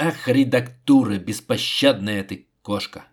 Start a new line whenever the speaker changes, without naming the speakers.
Ах, редактура, беспощадная ты кошка!